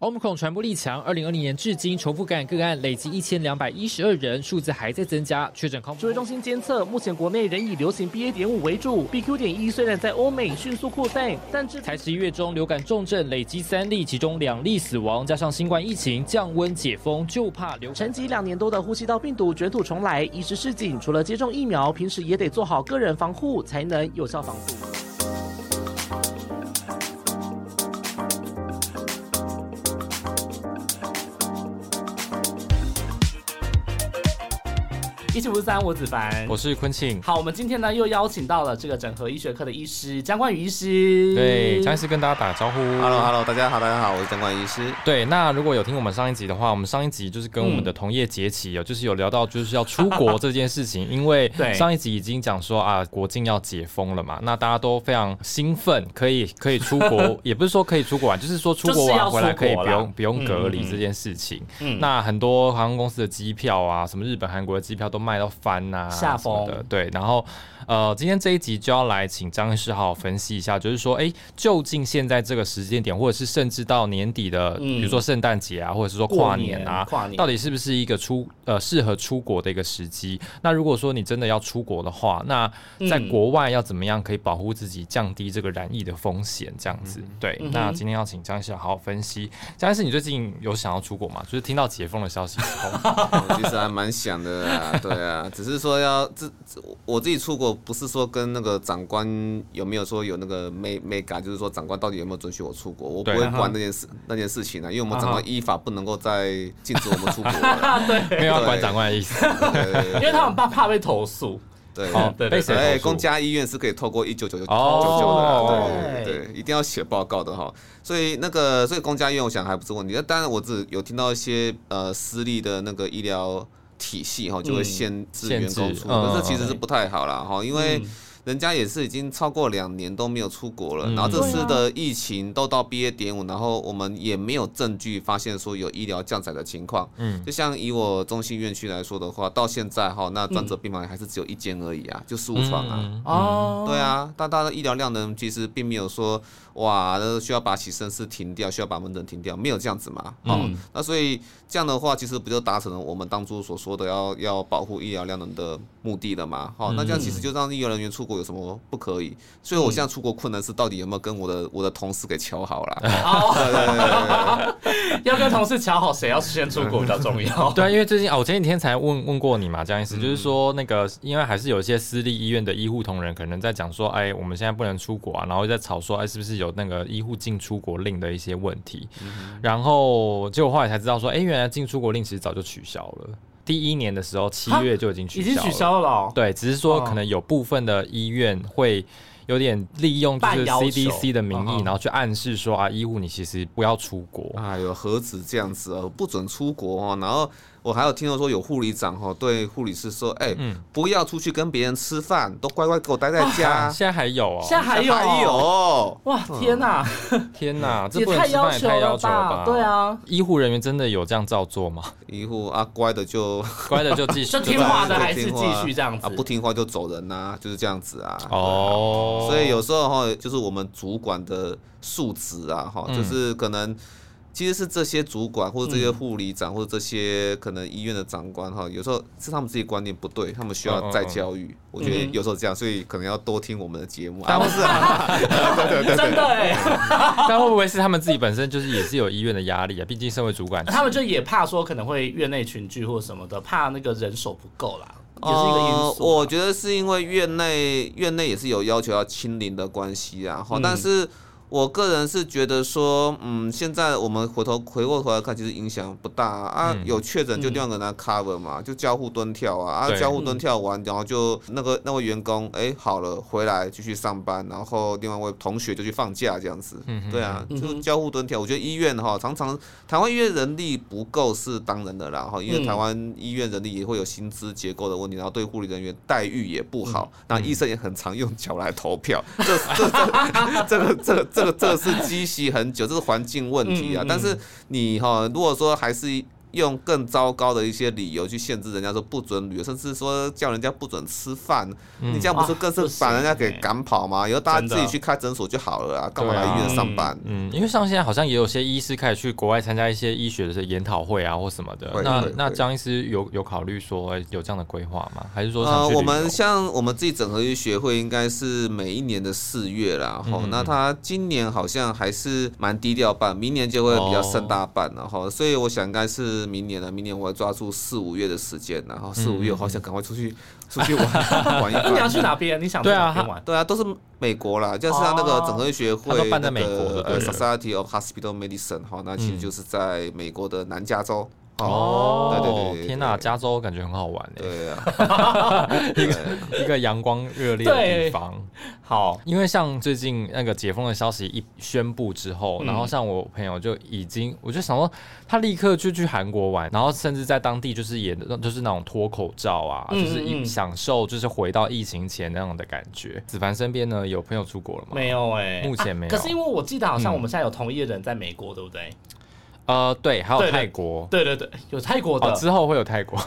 Omicron 传播力强，二零二零年至今重复感染个案累计一千两百一十二人，数字还在增加。确诊康指挥中心监测，目前国内仍以流行 BA. 点五为主，BQ. 点一虽然在欧美迅速扩散，但至才十一月中流感重症累积三例，其中两例死亡，加上新冠疫情降温解封，就怕流。沉寂两年多的呼吸道病毒卷土重来，医师示警，除了接种疫苗，平时也得做好个人防护，才能有效防护。一七五三，我子凡，我是坤庆。好，我们今天呢又邀请到了这个整合医学科的医师江冠宇医师。对，江医师跟大家打个招呼。Hello，Hello，大家好，大家好，我是江冠宇医师。对，那如果有听我们上一集的话，我们上一集就是跟我们的同业节起有，就是有聊到就是要出国这件事情，因为上一集已经讲说啊，国境要解封了嘛，那大家都非常兴奋，可以可以出国，也不是说可以出国玩，就是说出国玩回来可以不用不用隔离这件事情。嗯，那很多航空公司的机票啊，什么日本、韩国的机票都卖到翻呐，下风的对，然后呃，今天这一集就要来请张医师好好分析一下，就是说，哎，究竟现在这个时间点，或者是甚至到年底的，比如说圣诞节啊，或者是说跨年啊，跨年到底是不是一个出呃适合出国的一个时机？那如果说你真的要出国的话，那在国外要怎么样可以保护自己，降低这个染疫的风险？这样子，对。那今天要请张医师好好分析。张医师，你最近有想要出国吗？就是听到解封的消息之后，其实还蛮想的啊，对啊。只是说要自我自己出国，不是说跟那个长官有没有说有那个没没改，就是说长官到底有没有准许我出国，我不会管那件事那件事情啊，因为我们长官依法不能够再禁止我们出国了，对，没有要管长官的意思，因为他们怕怕被投诉，对，被谁？哎，公家医院是可以透过一九九九九九的，对对，一定要写报告的哈，所以那个所以公家医院我想还不是问题，那当然我只有听到一些呃私立的那个医疗。体系哈就会限制员工出国，这其实是不太好啦哈，因为人家也是已经超过两年都没有出国了，然后这次的疫情都到毕业点五，然后我们也没有证据发现说有医疗降载的情况。嗯，就像以我中心院区来说的话，到现在哈，那专责病房还是只有一间而已啊，就十五床啊。哦，对啊，但它的医疗量呢，其实并没有说。哇，那需要把洗身室停掉，需要把门诊停掉，没有这样子嘛？哦，那所以这样的话，其实不就达成了我们当初所说的要要保护医疗量能的目的了嘛？好，那这样其实就让医疗人员出国有什么不可以？所以我现在出国困难是到底有没有跟我的我的同事给瞧好了？要跟同事瞧好，谁要先出国比较重要？对啊，因为最近啊，我前几天才问问过你嘛，这样意思就是说，那个因为还是有一些私立医院的医护同仁可能在讲说，哎，我们现在不能出国啊，然后在吵说，哎，是不是有？那个医护进出国令的一些问题，然后结果后来才知道说，哎，原来进出国令其实早就取消了。第一年的时候，七月就已经取消，已经取消了。对，只是说可能有部分的医院会有点利用就是 CDC 的名义，然后去暗示说啊，医护你其实不要出国。哎呦，何止这样子啊，不准出国哦，然后。我还有听到说有护理长哈对护理师说，哎，不要出去跟别人吃饭，都乖乖给我待在家。现在还有哦，现在还有，哇，天哪，天哪，这不能吃饭也太要求了吧？对啊，医护人员真的有这样照做吗？医护啊，乖的就 乖的就继续，就听话的还是继续这样子啊？不听话就走人呐，就是这样子啊。哦，所以有时候哈，就是我们主管的素质啊，哈，就是可能。其实是这些主管或者这些护理长或者这些可能医院的长官哈，有时候是他们自己观念不对，他们需要再教育。我觉得有时候这样，所以可能要多听我们的节目。但不是，对对对，真的哎。但会不会是他们自己本身就是也是有医院的压力啊？毕竟身为主管，他们就也怕说可能会院内群聚或什么的，怕那个人手不够啦，也是一个因素。我觉得是因为院内院内也是有要求要清零的关系啊，哈，但是。我个人是觉得说，嗯，现在我们回头回过头来看，其实影响不大啊。有确诊就另外个人 cover 嘛，就交互蹲跳啊，啊，交互蹲跳完，然后就那个那位员工，哎，好了，回来继续上班，然后另外一位同学就去放假这样子。对啊，就交互蹲跳。我觉得医院哈，常常台湾医院人力不够是当然的啦，哈，因为台湾医院人力也会有薪资结构的问题，然后对护理人员待遇也不好，那医生也很常用脚来投票，这这这个这个。这个这个是积习很久，这是环境问题啊。但是你哈，如果说还是用更糟糕的一些理由去限制人家说不准旅游，甚至说叫人家不准吃饭，你这样不是更是把人家给赶跑吗？以后大家自己去开诊所就好了啊，干嘛来医院上班？嗯，因为像现在好像也有些医师开始去国外参加一些医学的研讨会啊，或什么的。那那张医师有有考虑说有这样的规划吗？还是说呃，我们像我们自己整合医学会应该是每一年的四月啦，吼，那他今年好像还是蛮低调办，明年就会比较盛大办了哈，所以我想应该是明年了，明年我要抓住四五月的时间，然后四五月好想赶快出去出去玩 玩一玩。你要去哪边？你想对啊，玩？对啊，都是美国啦，就是他那个整合医学会办在美国的 Society of Hospital Medicine 哈，那其实就是在美国的南加州。哦，对对对，天哪，加州感觉很好玩诶。对啊，一个一个阳光热烈的地方。好，因为像最近那个解封的消息一宣布之后，然后像我朋友就已经，我就想说，他立刻就去韩国玩，然后甚至在当地就是也，就是那种脱口罩啊，就是一享受，就是回到疫情前那样的感觉。子凡身边呢有朋友出国了吗？没有哎，目前没有。可是因为我记得好像我们现在有同一的人在美国，对不对？呃，对，还有泰国，对对对，有泰国的，之后会有泰国，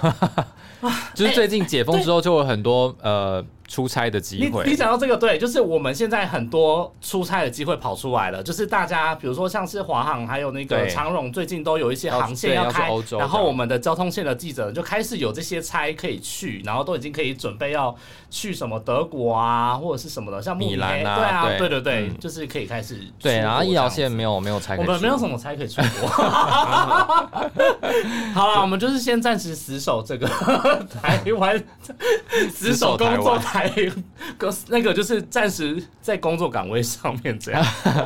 就是最近解封之后就有很多呃。出差的机会，你讲到这个对，就是我们现在很多出差的机会跑出来了，就是大家比如说像是华航还有那个长荣，最近都有一些航线要开，然后我们的交通线的记者就开始有这些差可以去，然后都已经可以准备要去什么德国啊或者是什什么的，像米兰啊，对啊，对。对对，就是可以开始。对，然后医疗线没有没有差，我们没有什么差可以出国。好了，我们就是先暂时死守这个 台湾，死守工作台。哥，那个就是暂时在工作岗位上面这样，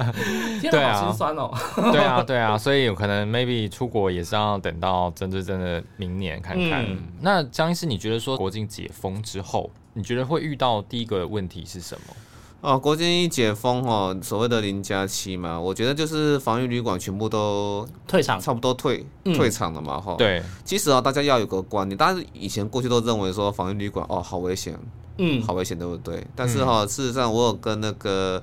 对啊，好心酸哦。对啊，对啊，所以有可能 maybe 出国也是要等到真真正的明年看看。那张医师，你觉得说国境解封之后，你觉得会遇到第一个问题是什么？哦，国境一解封哦，所谓的零加七嘛，我觉得就是防疫旅馆全部都退场，差不多退退场了嘛，哈。对，其实啊，大家要有个观念，大家以前过去都认为说防疫旅馆哦，好危险。嗯，好危险，对不对？但是哈，事实上我有跟那个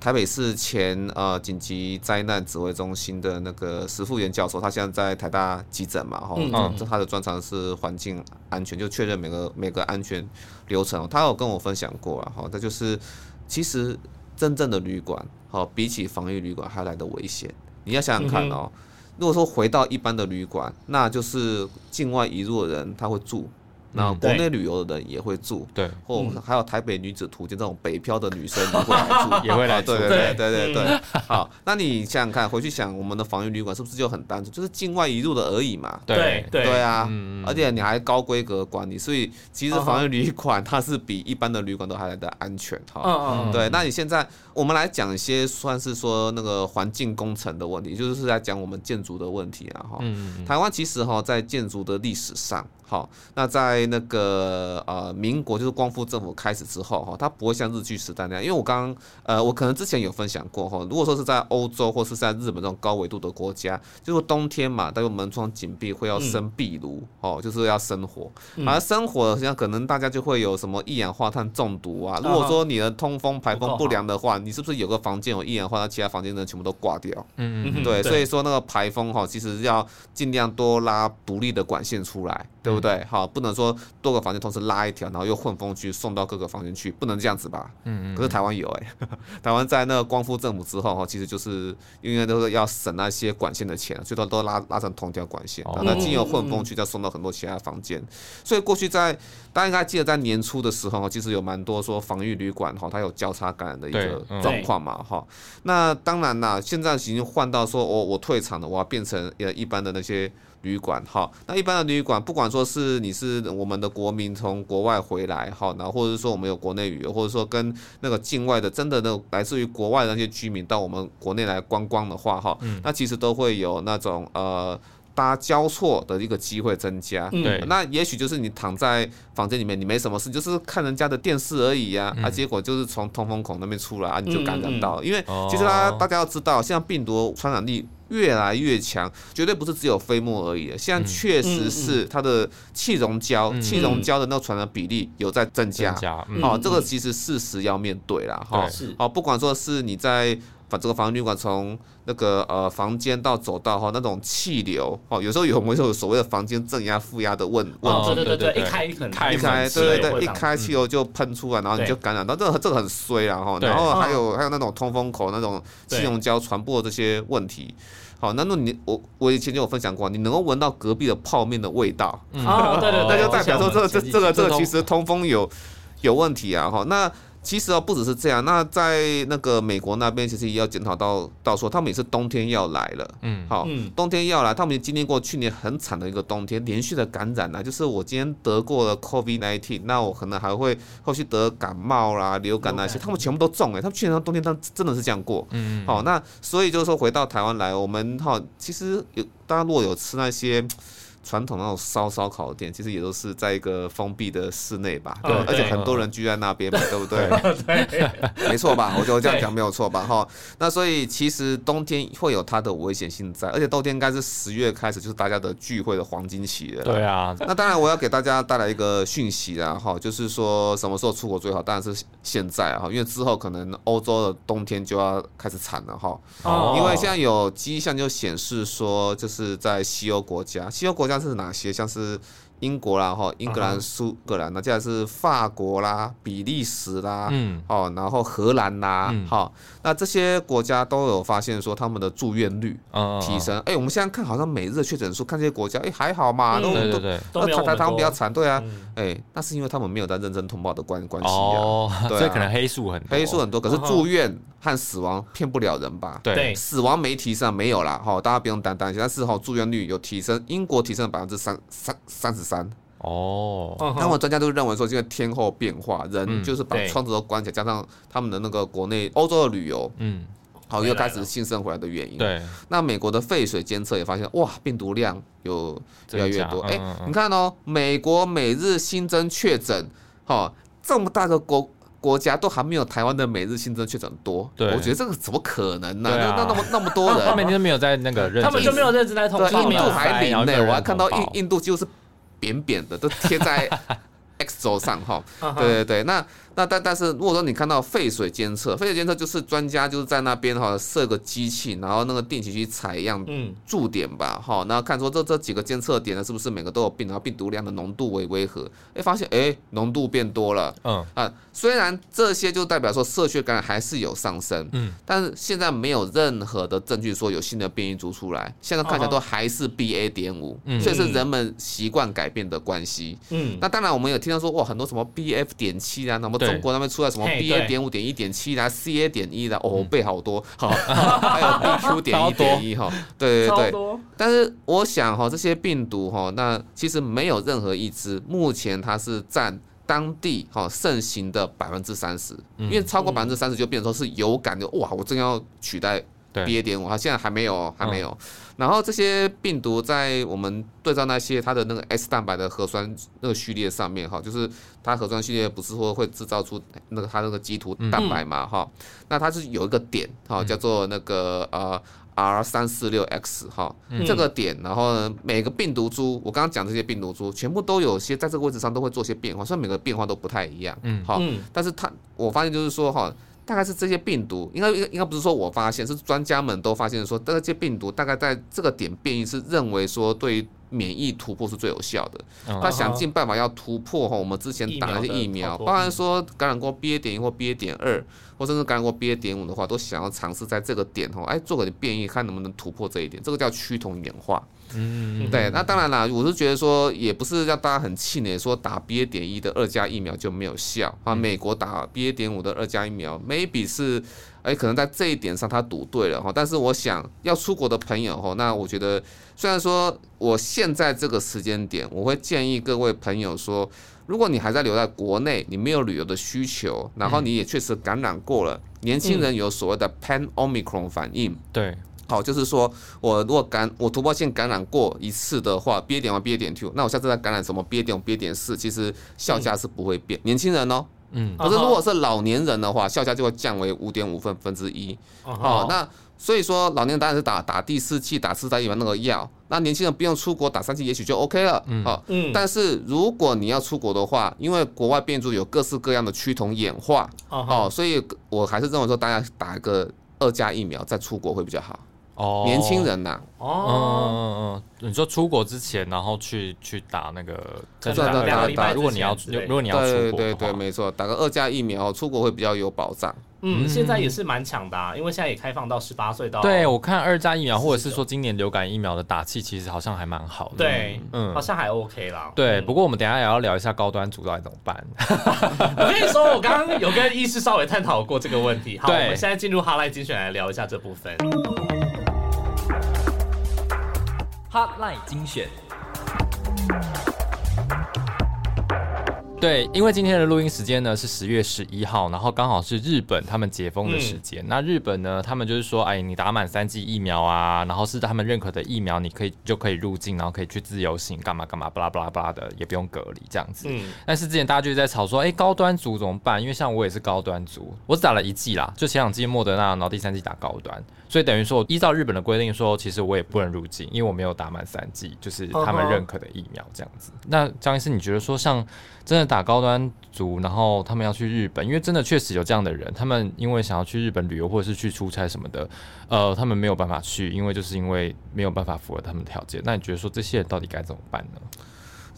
台北市前呃紧急灾难指挥中心的那个石富元教授，他现在在台大急诊嘛，哈，嗯，这他的专长是环境安全，就确认每个每个安全流程。他有跟我分享过啊，哈，他就是其实真正的旅馆，好比起防疫旅馆还来的危险。你要想想看哦，如果说回到一般的旅馆，那就是境外移入的人他会住。那国内旅游的人也会住，对，或还有台北女子图鉴这种北漂的女生也会来住，也会来住，对对对对对。好，那你想想看，回去想我们的防疫旅馆是不是就很单纯，就是境外移入的而已嘛？对对对啊，而且你还高规格管理，所以其实防疫旅馆它是比一般的旅馆都还来的安全哈。嗯嗯。对，那你现在我们来讲一些算是说那个环境工程的问题，就是在讲我们建筑的问题啊哈。嗯台湾其实哈在建筑的历史上。好，那在那个呃民国就是光复政府开始之后哈，它不会像日据时代那样，因为我刚刚呃我可能之前有分享过哈，如果说是在欧洲或是在日本这种高纬度的国家，就是冬天嘛，都有门窗紧闭，会要生壁炉哦，就是要生火，而生火像可能大家就会有什么一氧化碳中毒啊。如果说你的通风排风不良的话，你是不是有个房间有一氧化碳，其他房间的全部都挂掉？嗯嗯，对，所以说那个排风哈，其实要尽量多拉独立的管线出来，对。不对？好，不能说多个房间同时拉一条，然后又混风去送到各个房间去，不能这样子吧？嗯嗯。可是台湾有哎，台湾在那个光复政府之后哈，其实就是因为都是要省那些管线的钱，最多都拉拉成同条管线，然后经由混风去再送到很多其他房间。所以过去在大家应该记得在年初的时候，其实有蛮多说防御旅馆哈，它有交叉感染的一个状况嘛哈。那当然啦，现在已经换到说我我退场了，我要变成呃一般的那些。旅馆哈，那一般的旅馆，不管说是你是我们的国民从国外回来哈，然后或者是说我们有国内旅游，或者说跟那个境外的真的那来自于国外的那些居民到我们国内来观光的话哈，那其实都会有那种呃搭交错的一个机会增加。对，那也许就是你躺在房间里面，你没什么事，就是看人家的电视而已呀，啊，结果就是从通风孔那边出来啊，你就感染到。因为其实大家大家要知道，像病毒传染力。越来越强，绝对不是只有飞沫而已。现在确实是它的气溶胶、气溶胶的那个传染比例有在增加。好，这个其实事实要面对啦。哈，好，不管说是你在把这个防疫旅馆从那个呃房间到走道哈，那种气流哦，有时候有我们有所谓的房间正压负压的问问题，对对对对，一开可能一开对对对，一开气流就喷出来，然后你就感染到，这个这个很衰啊哈。然后还有还有那种通风口那种气溶胶传播这些问题。好，那那你我我以前就有分享过，你能够闻到隔壁的泡面的味道，啊，对对，那就代表说这这这个这个其实通风有有问题啊，哈，那。其实哦，不只是这样。那在那个美国那边，其实也要检讨到到说，他们也是冬天要来了。嗯，好，冬天要来，他们也经历过去年很惨的一个冬天，连续的感染啊，就是我今天得过了 COVID nineteen，那我可能还会后续得感冒啦、流感那些，他们全部都中哎，他们去年冬天他真的是这样过。嗯，好，那所以就是说回到台湾来，我们哈，其实有大家如果有吃那些。传统那种烧烧烤店，其实也都是在一个封闭的室内吧，对，而且很多人聚在那边嘛，对不对？对，没错吧？我觉得这样讲没有错吧？哈，那所以其实冬天会有它的危险性在，而且冬天应该是十月开始就是大家的聚会的黄金期了。对啊，那当然我要给大家带来一个讯息啦，哈，就是说什么时候出国最好？当然是现在啊，因为之后可能欧洲的冬天就要开始惨了哈。哦。因为现在有迹象就显示说，就是在西欧国家，西欧国家。是哪些？像是。英国啦，哈，英格兰、苏格兰，那接下来是法国啦、比利时啦，嗯，哦，然后荷兰啦，好，那这些国家都有发现说他们的住院率提升。哎，我们现在看好像每日确诊数，看这些国家，哎，还好嘛，都都都台台湾比较惨，对啊，哎，那是因为他们没有在认真通报的关关系 啊，所以可能黑数很黑数很多，可是住院和死亡骗不了人吧？对，死亡没提升，没有啦，哈，大家不用担担心，但是哈，住院率有提升，英国提升了百分之三三三十。三哦，那么专家都认为说，因为天候变化，人就是把窗子都关起来，加上他们的那个国内欧洲的旅游，嗯，好又开始新生回来的原因。对，那美国的废水监测也发现，哇，病毒量有越来越多。哎，你看哦，美国每日新增确诊，哈，这么大个国国家都还没有台湾的每日新增确诊多。对，我觉得这个怎么可能呢？那那那么那么多人，他们就没有在那个，他们就没有认真来统计。印度还零呢，我还看到印印度就是。扁扁的都贴在 X 轴上哈，对对对，那。那但但是如果说你看到废水监测，废水监测就是专家就是在那边哈设个机器，然后那个定期去采样驻点吧哈，然后看说这这几个监测点呢是不是每个都有病，然后病毒量的浓度为为何？哎，发现哎浓度变多了，嗯啊，虽然这些就代表说社区感染还是有上升，嗯，但是现在没有任何的证据说有新的变异株出来，现在看起来都还是 BA 点五，所以是人们习惯改变的关系，嗯，那当然我们有听到说哇很多什么 BF 点七啊，那么。中国那边出来什么 BA 点五点一点七啦，CA 点一啦哦，背好多，好，还有 BQ 点一点一哈，对对对，但是我想哈，这些病毒哈，那其实没有任何一支，目前它是占当地哈盛行的百分之三十，因为超过百分之三十就变成说是有感的，哇，我正要取代。B A 点五，它现在还没有，还没有。然后这些病毒在我们对照那些它的那个 S 蛋白的核酸那个序列上面，哈，就是它核酸序列不是说会制造出那个它那个基图蛋白嘛，哈，那它是有一个点，哈，叫做那个呃 R 三四六 X，哈，这个点，然后呢，每个病毒株，我刚刚讲这些病毒株，全部都有些在这个位置上都会做些变化，虽然每个变化都不太一样，嗯，好，但是它我发现就是说，哈。大概是这些病毒，应该应应该不是说我发现，是专家们都发现说，这些病毒大概在这个点变异，是认为说对免疫突破是最有效的。他想尽办法要突破哈，我们之前打那些疫苗，包含说感染过 BA 点一或 BA 点二，或甚至感染过 BA 点五的话，都想要尝试在这个点哈，哎，做个变异，看能不能突破这一点。这个叫趋同演化。嗯，对，那当然啦，我是觉得说，也不是让大家很气馁，说打 B A 点一的二价疫苗就没有效啊。美国打 B A 点五的二价疫苗，maybe 是，哎，可能在这一点上他赌对了哈。但是我想要出国的朋友哈，那我觉得虽然说我现在这个时间点，我会建议各位朋友说，如果你还在留在国内，你没有旅游的需求，然后你也确实感染过了，年轻人有所谓的 Pan Omicron 反应，对。好，就是说我如果感我突破性感染过一次的话，B A 点 one B A 点 two，那我下次再感染什么 B A 点五 B A 点四，其实效价是不会变。年轻人哦，嗯，可是如果是老年人的话，效价就会降为五点五分分之一。哦，那所以说老年人当然是打打第四剂打四代疫苗那个药，那年轻人不用出国打三剂也许就 OK 了。嗯，好，嗯，但是如果你要出国的话，因为国外变株有各式各样的趋同演化，哦，所以我还是认为说大家打一个。二价疫苗再出国会比较好。哦，年轻人呐，哦，嗯嗯，你说出国之前，然后去去打那个，打打打，如果你要，如果你要出国，对对对，没错，打个二价疫苗，出国会比较有保障。嗯，现在也是蛮强的，啊因为现在也开放到十八岁到。对，我看二价疫苗，或者是说今年流感疫苗的打气，其实好像还蛮好的。对，嗯，好像还 OK 啦。对，不过我们等下也要聊一下高端组到底怎么办。我跟你说，我刚刚有跟医师稍微探讨过这个问题。好，我们现在进入哈赖精选来聊一下这部分。Hotline 精选。对，因为今天的录音时间呢是十月十一号，然后刚好是日本他们解封的时间。那日本呢，他们就是说，哎，你打满三剂疫苗啊，然后是他们认可的疫苗，你可以就可以入境，然后可以去自由行，干嘛干嘛，巴拉巴拉巴拉的，也不用隔离这样子。嗯。但是之前大家就在吵说，哎，高端族怎么办？因为像我也是高端族，我只打了一剂啦，就前两剂莫德纳，然后第三剂打高端。所以等于说，依照日本的规定说，其实我也不能入境，因为我没有打满三剂，就是他们认可的疫苗这样子。那张医师，你觉得说，像真的打高端组，然后他们要去日本，因为真的确实有这样的人，他们因为想要去日本旅游或者是去出差什么的，呃，他们没有办法去，因为就是因为没有办法符合他们条件。那你觉得说，这些人到底该怎么办呢？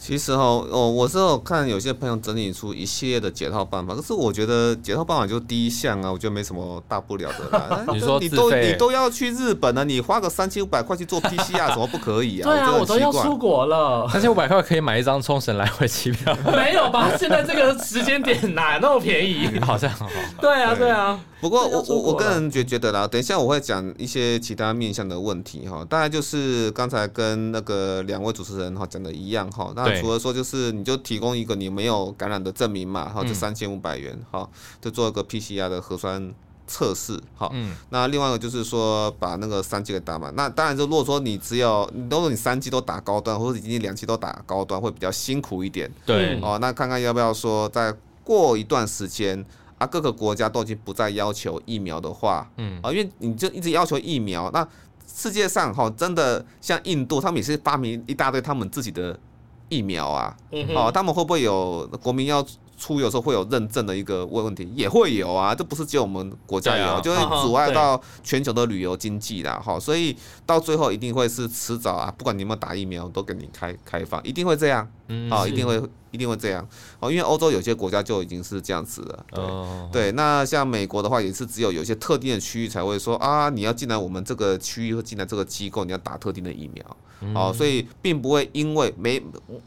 其实哈，哦，我是有看有些朋友整理出一系列的解套办法，可是我觉得解套办法就第一项啊，我觉得没什么大不了的啦。你说你都你都要去日本了，你花个三千五百块去做 PCR，怎么不可以啊？对啊，我都要出国了，三千五百块可以买一张冲绳来回机票。没有吧？现在这个时间点哪那么便宜？好像好。对啊，对啊。不过我我我个人觉觉得啦，等一下我会讲一些其他面向的问题哈，大概就是刚才跟那个两位主持人哈讲的一样哈，那除了说就是你就提供一个你没有感染的证明嘛，哈，就三千五百元哈，就做一个 PCR 的核酸测试哈，嗯，那另外一个就是说把那个三 G 给打满，那当然就如果说你只有你都你三 G 都打高端，或者已经两 G 都打高端，会比较辛苦一点，对，哦，那看看要不要说再过一段时间。啊，各个国家都已经不再要求疫苗的话，嗯，啊，因为你就一直要求疫苗，那世界上哈，真的像印度，他们也是发明一大堆他们自己的疫苗啊，哦，他们会不会有国民要出游时候会有认证的一个问问题？也会有啊，这不是只有我们国家有，就会阻碍到全球的旅游经济啦，哈，所以到最后一定会是迟早啊，不管你有没有打疫苗，都给你开开放，一定会这样，啊，一定会。一定会这样哦，因为欧洲有些国家就已经是这样子了。对对，那像美国的话，也是只有有些特定的区域才会说啊，你要进来我们这个区域或进来这个机构，你要打特定的疫苗。哦，所以并不会因为没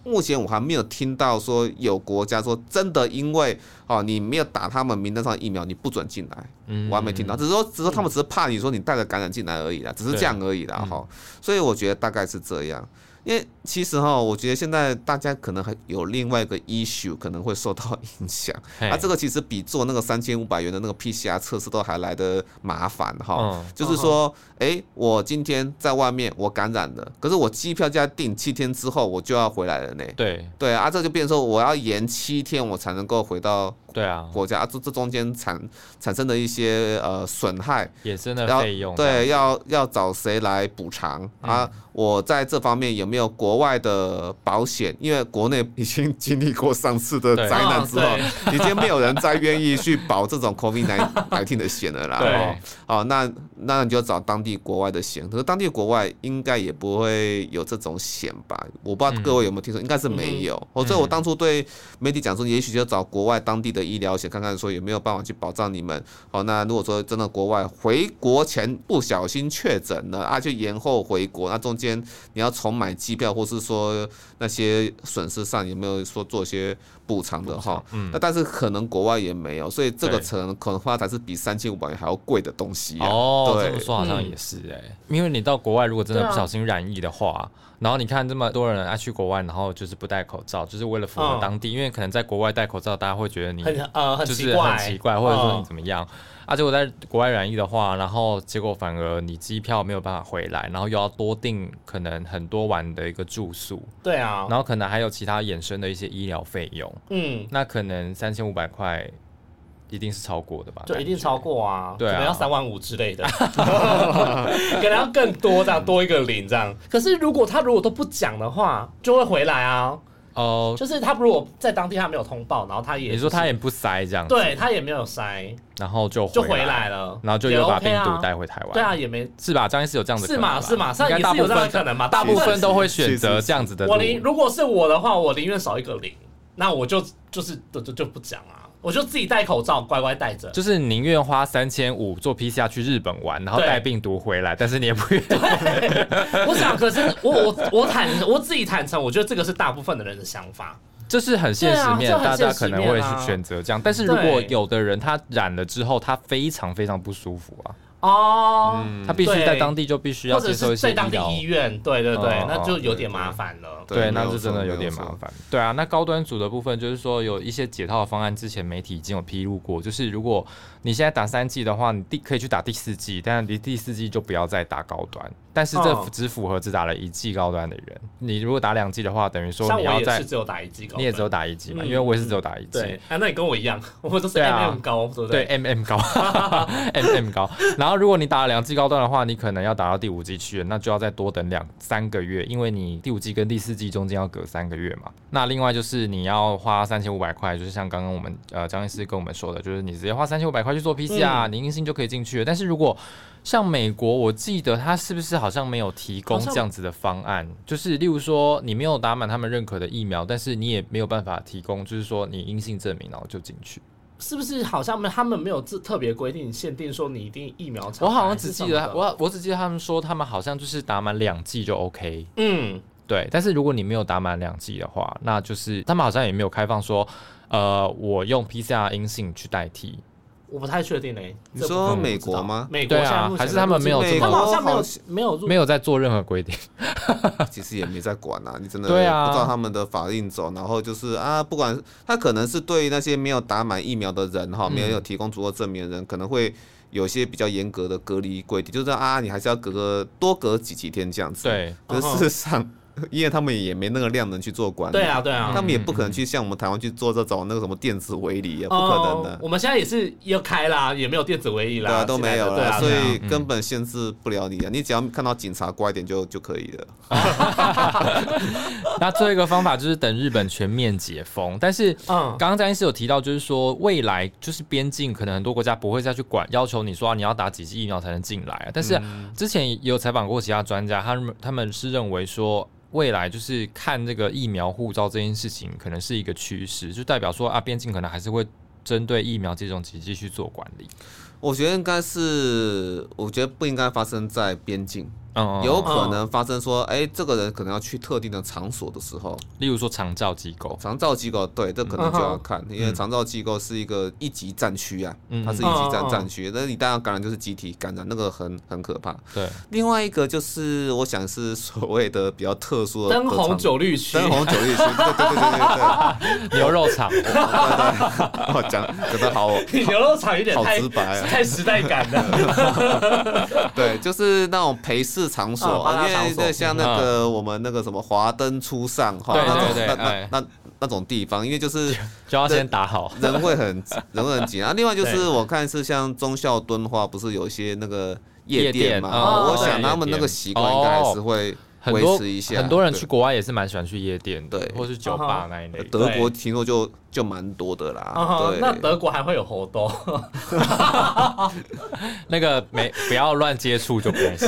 目前我还没有听到说有国家说真的因为哦你没有打他们名单上的疫苗，你不准进来。嗯，我还没听到，只是说只是他们只是怕你说你带着感染进来而已啦，只是这样而已啦。哈，所以我觉得大概是这样。因为其实哈，我觉得现在大家可能还有另外一个 issue 可能会受到影响，啊，这个其实比做那个三千五百元的那个 PCR 测试都还来的麻烦哈。就是说，哎，我今天在外面我感染了，可是我机票价订七天之后我就要回来了呢。对对啊，这就变成说我要延七天我才能够回到。对啊，国家啊，这这中间产产生的一些呃损害，衍生的费用，对，要要找谁来补偿？啊？我在这方面有没有国外的保险？因为国内已经经历过上次的 灾难之后，已经没有人再愿意去保这种 COVID 19的险了啦。对，哦，那那你就找当地国外的险，可是当地国外应该也不会有这种险吧？我不知道各位有没有听说，应该是没有。所以我当初对媒体讲说，也许就找国外当地的。医疗险看看说有没有办法去保障你们好，那如果说真的国外回国前不小心确诊了啊，就延后回国，那中间你要重买机票，或是说那些损失上有没有说做些补偿的哈？嗯，那但是可能国外也没有，所以这个可能可能话才是比三千五百元还要贵的东西哦。这么说好像也是哎，因为你到国外如果真的不小心染疫的话。然后你看这么多人爱去国外，然后就是不戴口罩，就是为了符合当地，因为可能在国外戴口罩，大家会觉得你很呃很奇怪，很奇怪，或者说你怎么样？而且我在国外染疫的话，然后结果反而你机票没有办法回来，然后又要多订可能很多晚的一个住宿，对啊，然后可能还有其他衍生的一些医疗费用，嗯，那可能三千五百块。一定是超过的吧？就一定超过啊，对，可能要三万五之类的，可能要更多这样多一个零这样。可是如果他如果都不讲的话，就会回来啊。哦，就是他如果在当地他没有通报，然后他也你说他也不塞这样，对他也没有塞，然后就就回来了，然后就又把病毒带回台湾，对啊，也没是吧？张医师有这样的是嘛是嘛，应该是有这样的可能嘛？大部分都会选择这样子的。我宁如果是我的话，我宁愿少一个零，那我就就是就就就不讲啊。我就自己戴口罩，乖乖戴着。就是宁愿花三千五做 PCR 去日本玩，然后带病毒回来，但是你也不愿意。我想，可是我我我坦我自己坦诚，我觉得这个是大部分的人的想法。这是很现实面，大家可能会去选择这样。但是如果有的人他染了之后，他非常非常不舒服啊。哦，他必须在当地就必须要接受一些在当地医院，对对对，那就有点麻烦了。对，那就真的有点麻烦。对啊，那高端组的部分就是说有一些解套的方案，之前媒体已经有披露过，就是如果你现在打三季的话，你第可以去打第四季，但是第第四季就不要再打高端。但是这只符合只打了一季高端的人。你如果打两季的话，等于说你要在只有打一剂，你也只有打一季嘛？因为我也是只有打一季。对，啊，那你跟我一样，我都是 M M 高，对不对？对，M M 高，M M 高。然后如果你打了两季高端的话，你可能要打到第五季去，那就要再多等两三个月，因为你第五季跟第四季中间要隔三个月嘛。那另外就是你要花三千五百块，就是像刚刚我们呃张医师跟我们说的，就是你直接花三千五百块去做 P C R，你阴性就可以进去了。但是如果像美国，我记得他是不是好像没有提供这样子的方案？就是例如说，你没有打满他们认可的疫苗，但是你也没有办法提供，就是说你阴性证明，然后就进去。是不是好像他们没有特特别规定限定说你一定疫苗？我好像只记得我我只记得他们说他们好像就是打满两剂就 OK。嗯，对。但是如果你没有打满两剂的话，那就是他们好像也没有开放说，呃，我用 PCR 阴性去代替。我不太确定嘞。你说美国吗？美国啊，还是他们没有？他们好像没有没有没有在做任何规定。其实也没在管啊，你真的不知道他们的法令走。然后就是啊，不管他可能是对那些没有打满疫苗的人哈，没有提供足够证明的人，可能会有些比较严格的隔离规定，就是啊，你还是要隔个多隔几几天这样子。对，可是事实上。因为他们也没那个量能去做管理，对啊，对啊，他们也不可能去像我们台湾去做这种那个什么电子围篱，也不可能的。我们现在也是要开啦，也没有电子围篱啦，对啊，都没有了，所以根本限制不了你啊。你只要看到警察乖点就就可以了。那最后一个方法就是等日本全面解封，但是嗯，刚刚张医师有提到，就是说未来就是边境可能很多国家不会再去管，要求你说你要打几剂疫苗才能进来啊。但是之前也有采访过其他专家，他们他们是认为说。未来就是看这个疫苗护照这件事情，可能是一个趋势，就代表说啊，边境可能还是会针对疫苗这种奇迹去做管理。我觉得应该是，我觉得不应该发生在边境。有可能发生说，哎，这个人可能要去特定的场所的时候，例如说长照机构，长照机构，对，这可能就要看，因为长照机构是一个一级战区啊，它是一级战战区，那你当然感染就是集体感染，那个很很可怕。对，另外一个就是我想是所谓的比较特殊的灯红酒绿区，灯红酒绿区，对对对对对，牛肉场，我讲讲的好，牛肉场有点好直白，太时代感了。对，就是那种陪侍。场所，因为像那个我们那个什么华灯初上哈，那种那那那那种地方，因为就是 就要先打好，人会很人会很紧啊。另外就是我看是像忠孝敦化，不是有一些那个夜店嘛？我想他们那个习惯应该还是会维持一下。很多人去国外也是蛮喜欢去夜店，对，或是酒吧那一类。德国听说就就蛮多的啦。对，那德国还会有活动？那个没不要乱接触就没事。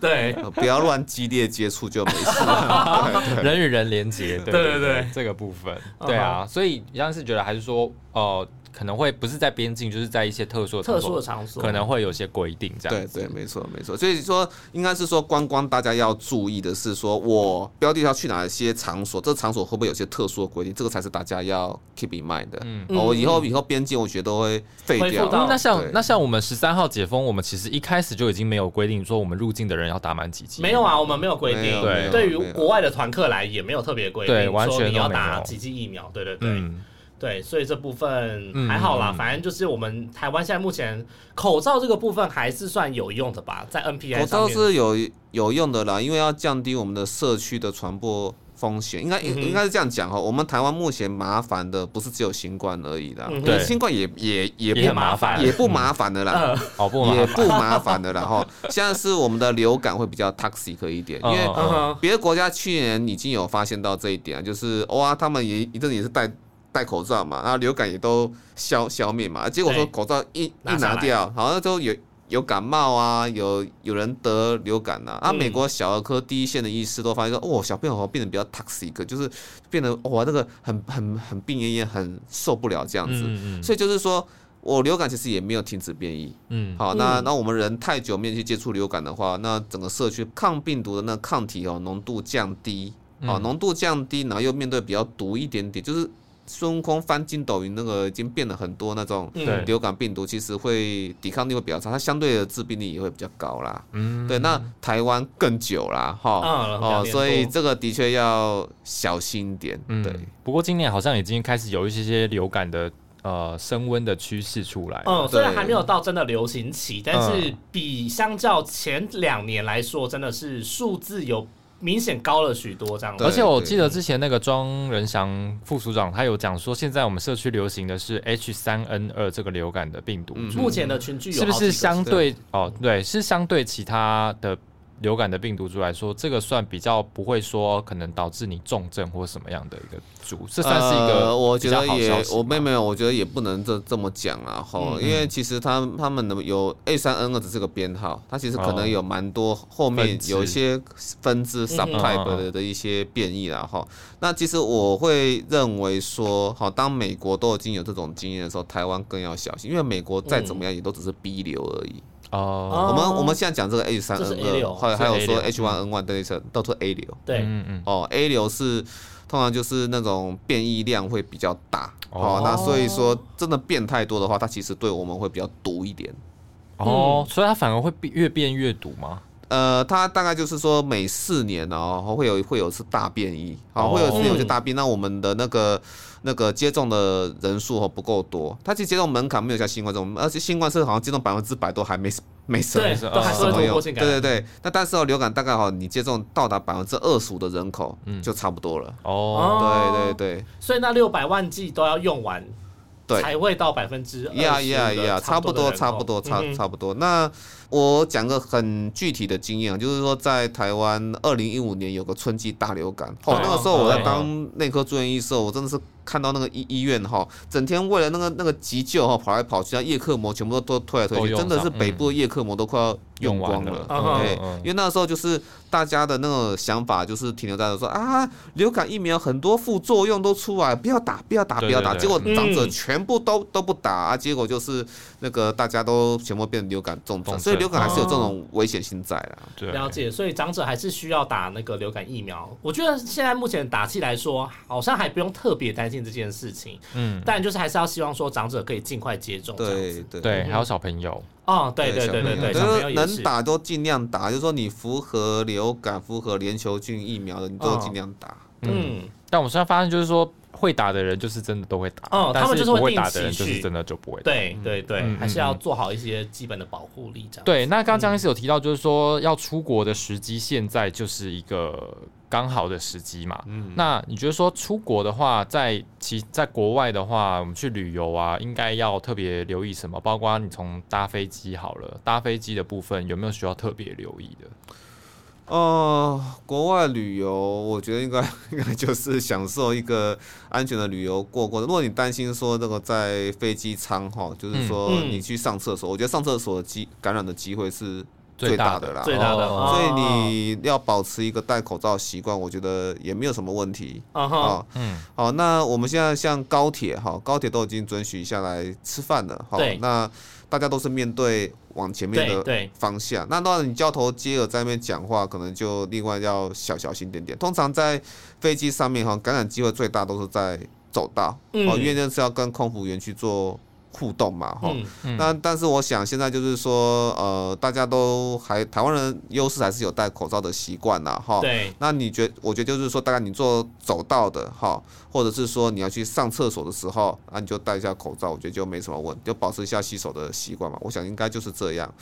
对，不要乱激烈接触就没事。人与人连接，对对对，这个部分，对啊，所以杨是觉得还是说，哦。可能会不是在边境，就是在一些特殊的特殊的场所，可能会有些规定这样。对对，没错没错。所以说，应该是说观光大家要注意的是，说我标的要去哪些场所，这场所会不会有些特殊的规定？这个才是大家要 keep in mind 的。嗯，我以后以后边境，我觉得都会废掉。那像那像我们十三号解封，我们其实一开始就已经没有规定说我们入境的人要打满几剂。没有啊，我们没有规定。对，对于国外的团客来也没有特别规定，完全你要打几剂疫苗。对对对。对，所以这部分还好啦，反正就是我们台湾现在目前口罩这个部分还是算有用的吧，在 N P I 口罩是有有用的啦，因为要降低我们的社区的传播风险。应该应应该是这样讲哈，我们台湾目前麻烦的不是只有新冠而已啦，对，新冠也也也不麻烦，也不麻烦的啦，哦不也不麻烦的啦哈。现在是我们的流感会比较 toxic 一点，因为别的国家去年已经有发现到这一点，就是哇，他们也一阵也是戴戴口罩嘛，然后流感也都消消灭嘛，结果说口罩一一拿掉，好像都有。有感冒啊，有有人得流感呐，啊，美国小儿科第一线的医师都发现说，哦，小朋友好像变得比较 toxic，就是变得哇，这个很很很病恹恹，很受不了这样子，所以就是说我流感其实也没有停止变异，嗯，好，那那我们人太久没有去接触流感的话，那整个社区抗病毒的那抗体哦浓度降低，啊，浓度降低，然后又面对比较毒一点点，就是。孙悟空翻筋斗云那个已经变了很多那种流感病毒，其实会抵抗力会比较差，它相对的致病力也会比较高啦。嗯，对，那台湾更久啦，哈，哦，所以这个的确要小心点。对，不过今年好像已经开始有一些些流感的呃升温的趋势出来。嗯，虽然还没有到真的流行期，但是比相较前两年来说，真的是数字有。明显高了许多，这样。而且我记得之前那个庄仁祥副署长，他有讲说，现在我们社区流行的是 H 三 N 二这个流感的病毒。目前的群聚是不是相对？哦，对，是相对其他的。流感的病毒株来说，这个算比较不会说可能导致你重症或什么样的一个株，这算是一个我觉得也我没没有，我觉得也不能这这么讲啊，哈，因为其实他他们的有 A 三 N 二只是个编号，它其实可能有蛮多后面有一些分支 subtype 的的一些变异啦，哈。那其实我会认为说，好，当美国都已经有这种经验的时候，台湾更要小心，因为美国再怎么样也都只是 B 流而已。哦，我们我们现在讲这个 H 三 N 二，还还有说 H one N one 的那层都是 A 流。对，嗯嗯。哦，A 流是通常就是那种变异量会比较大。哦，那所以说真的变太多的话，它其实对我们会比较毒一点。哦，所以它反而会变越变越毒吗？呃，它大概就是说每四年哦会有会有次大变异，啊，会有次有些大变。那我们的那个。那个接种的人数哦不够多，它其实接种门槛没有像新冠这种，而且新冠是好像接种百分之百都还没没什么，都还是没有。对对对，那但是哦流感大概哈，你接种到达百分之二十五的人口，嗯，就差不多了。哦，对对对。所以那六百万剂都要用完，对，才会到百分之呀呀呀，差不多差不多差差不多。那我讲个很具体的经验啊，就是说在台湾二零一五年有个春季大流感，哦，那个时候我在当内科住院医师，我真的是。看到那个医医院哈，整天为了那个那个急救哈，跑来跑去，啊，叶克膜全部都都推来推去，真的是北部的叶克膜都快要用光了。对，因为那个时候就是大家的那个想法就是停留在说啊，流感疫苗很多副作用都出来，不要打，不要打，不要打。结果长者全部都都不打，啊，结果就是那个大家都全部变流感重症，所以流感还是有这种危险性在的。了解，所以长者还是需要打那个流感疫苗。我觉得现在目前打气来说，好像还不用特别担心。这件事情，嗯，但就是还是要希望说长者可以尽快接种，对对。对，还有小朋友，哦，对对对对对，小朋友能打都尽量打，就是说你符合流感、符合链球菌疫苗的，你都尽量打。嗯，但我现在发现就是说。会打的人就是真的都会打，嗯，他们就是会打的人就是真的就不会。对对对，还是要做好一些基本的保护力这样。对，那刚刚张医师有提到，就是说要出国的时机，现在就是一个刚好的时机嘛。嗯，那你觉得说出国的话，在其在国外的话，我们去旅游啊，应该要特别留意什么？包括你从搭飞机好了，搭飞机的部分有没有需要特别留意的？哦，国外旅游，我觉得应该应该就是享受一个安全的旅游过过。如果你担心说这个在飞机舱哈，就是说你去上厕所，我觉得上厕所的机感染的机会是最大的啦，最大的。所以你要保持一个戴口罩习惯，我觉得也没有什么问题。啊嗯，好，那我们现在像高铁哈，高铁都已经准许下来吃饭了，哈，那。大家都是面对往前面的方向，那当然你交头接耳在那边讲话，可能就另外要小小心点点。通常在飞机上面哈，感染机会最大都是在走道，哦，因为那是要跟空服员去做互动嘛，哈。那但是我想现在就是说，呃，大家都还台湾人优势还是有戴口罩的习惯啦，哈。对。那你觉，我觉得就是说，大概你做走道的哈，或者是说你要去上厕所的时候，啊，你就戴一下口罩，我觉得就没什么问题，就保持一下洗手的习惯嘛。我想应该就是这样。